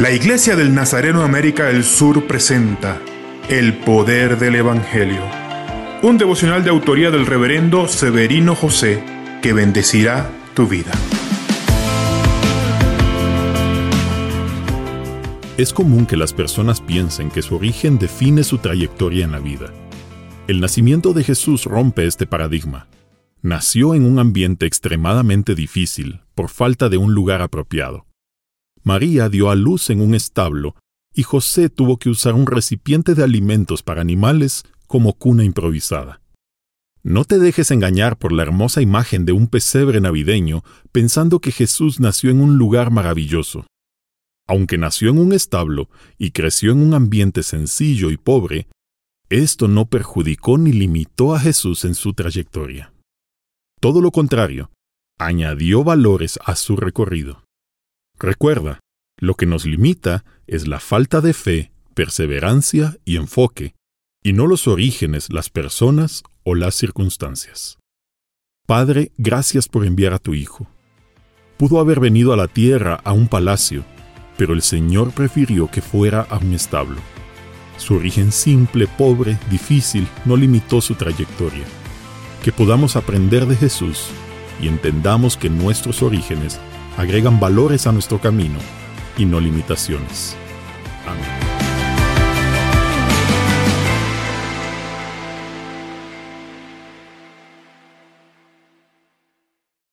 La Iglesia del Nazareno América del Sur presenta El Poder del Evangelio, un devocional de autoría del reverendo Severino José que bendecirá tu vida. Es común que las personas piensen que su origen define su trayectoria en la vida. El nacimiento de Jesús rompe este paradigma. Nació en un ambiente extremadamente difícil por falta de un lugar apropiado. María dio a luz en un establo y José tuvo que usar un recipiente de alimentos para animales como cuna improvisada. No te dejes engañar por la hermosa imagen de un pesebre navideño pensando que Jesús nació en un lugar maravilloso. Aunque nació en un establo y creció en un ambiente sencillo y pobre, esto no perjudicó ni limitó a Jesús en su trayectoria. Todo lo contrario, añadió valores a su recorrido. Recuerda, lo que nos limita es la falta de fe, perseverancia y enfoque, y no los orígenes, las personas o las circunstancias. Padre, gracias por enviar a tu Hijo. Pudo haber venido a la tierra a un palacio, pero el Señor prefirió que fuera a un establo. Su origen simple, pobre, difícil, no limitó su trayectoria. Que podamos aprender de Jesús y entendamos que nuestros orígenes agregan valores a nuestro camino y no limitaciones.